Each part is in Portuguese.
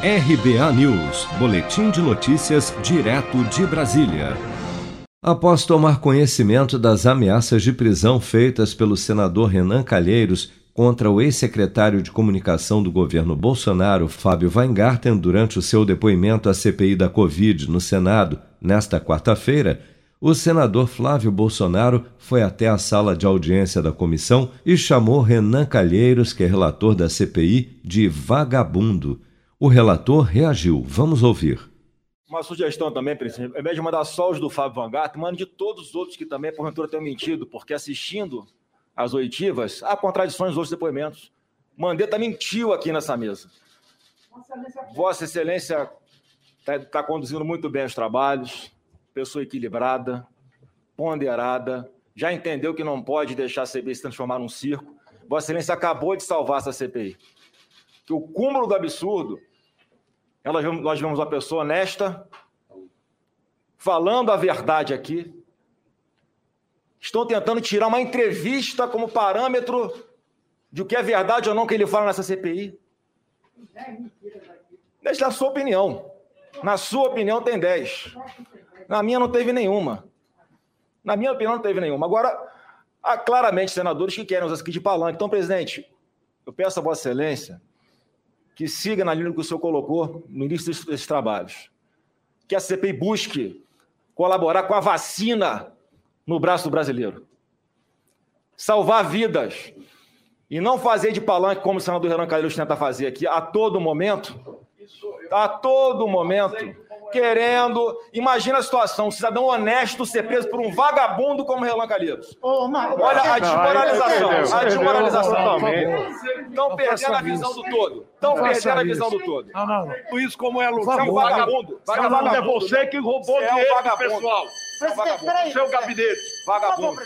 RBA News, Boletim de Notícias, direto de Brasília. Após tomar conhecimento das ameaças de prisão feitas pelo senador Renan Calheiros contra o ex-secretário de comunicação do governo Bolsonaro, Fábio Weingarten, durante o seu depoimento à CPI da Covid no Senado, nesta quarta-feira, o senador Flávio Bolsonaro foi até a sala de audiência da comissão e chamou Renan Calheiros, que é relator da CPI, de vagabundo. O relator reagiu. Vamos ouvir. Uma sugestão também, presidente, ao invés de mandar só os do Fábio Van Garten, mande de todos os outros que também, porventura, tenham mentido, porque assistindo as oitivas, há contradições nos outros depoimentos. Mandetta mentiu aqui nessa mesa. Vossa Excelência está tá conduzindo muito bem os trabalhos, pessoa equilibrada, ponderada, já entendeu que não pode deixar a CPI se transformar num circo. Vossa Excelência acabou de salvar essa CPI. Que o cúmulo do absurdo nós vemos uma pessoa honesta, falando a verdade aqui. Estão tentando tirar uma entrevista como parâmetro de o que é verdade ou não que ele fala nessa CPI. Deixa a sua opinião. Na sua opinião tem 10. Na minha não teve nenhuma. Na minha opinião não teve nenhuma. Agora, há claramente senadores que querem usar aqui de palanque. Então, presidente, eu peço a Vossa Excelência que siga na linha que o senhor colocou no início desses trabalhos. Que a CPI busque colaborar com a vacina no braço do brasileiro. Salvar vidas. E não fazer de palanque como o senador Renan Calheiros tenta fazer aqui a todo momento. A todo momento querendo. Imagina a situação: um cidadão honesto ser preso por um vagabundo como Relan Calheiros. Olha a desmoralização. A desmoralização. Estão perdendo a visão do todo. Estão perdendo a visão do todo. Não, não. Por isso, como é Você é um vagabundo. Vagabundo é você que roubou é dinheiro do pessoal. Presidente, Seu gabinete. Vagabundo.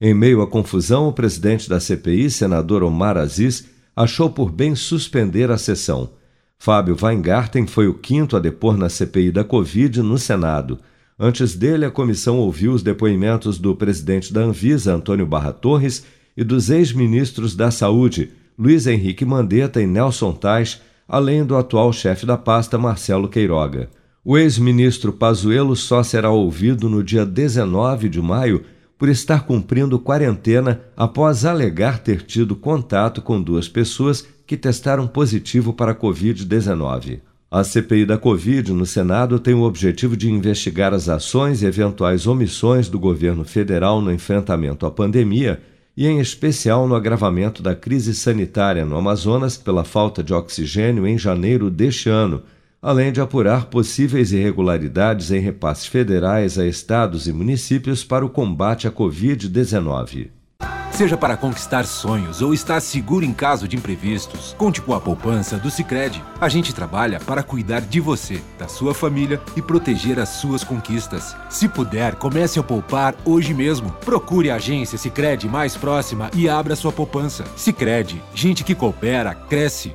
Em meio à confusão, o presidente da CPI, senador Omar Aziz, achou por bem suspender a sessão. Fábio Weingarten foi o quinto a depor na CPI da Covid no Senado. Antes dele, a comissão ouviu os depoimentos do presidente da Anvisa, Antônio Barra Torres, e dos ex-ministros da Saúde, Luiz Henrique Mandetta e Nelson Tais, além do atual chefe da pasta, Marcelo Queiroga. O ex-ministro Pazuello só será ouvido no dia 19 de maio por estar cumprindo quarentena após alegar ter tido contato com duas pessoas que testaram positivo para a Covid-19. A CPI da Covid no Senado tem o objetivo de investigar as ações e eventuais omissões do governo federal no enfrentamento à pandemia e, em especial, no agravamento da crise sanitária no Amazonas pela falta de oxigênio em janeiro deste ano, além de apurar possíveis irregularidades em repasses federais a estados e municípios para o combate à Covid-19. Seja para conquistar sonhos ou estar seguro em caso de imprevistos, conte com a poupança do Sicredi. A gente trabalha para cuidar de você, da sua família e proteger as suas conquistas. Se puder, comece a poupar hoje mesmo. Procure a agência Sicredi mais próxima e abra sua poupança. Sicredi, gente que coopera cresce.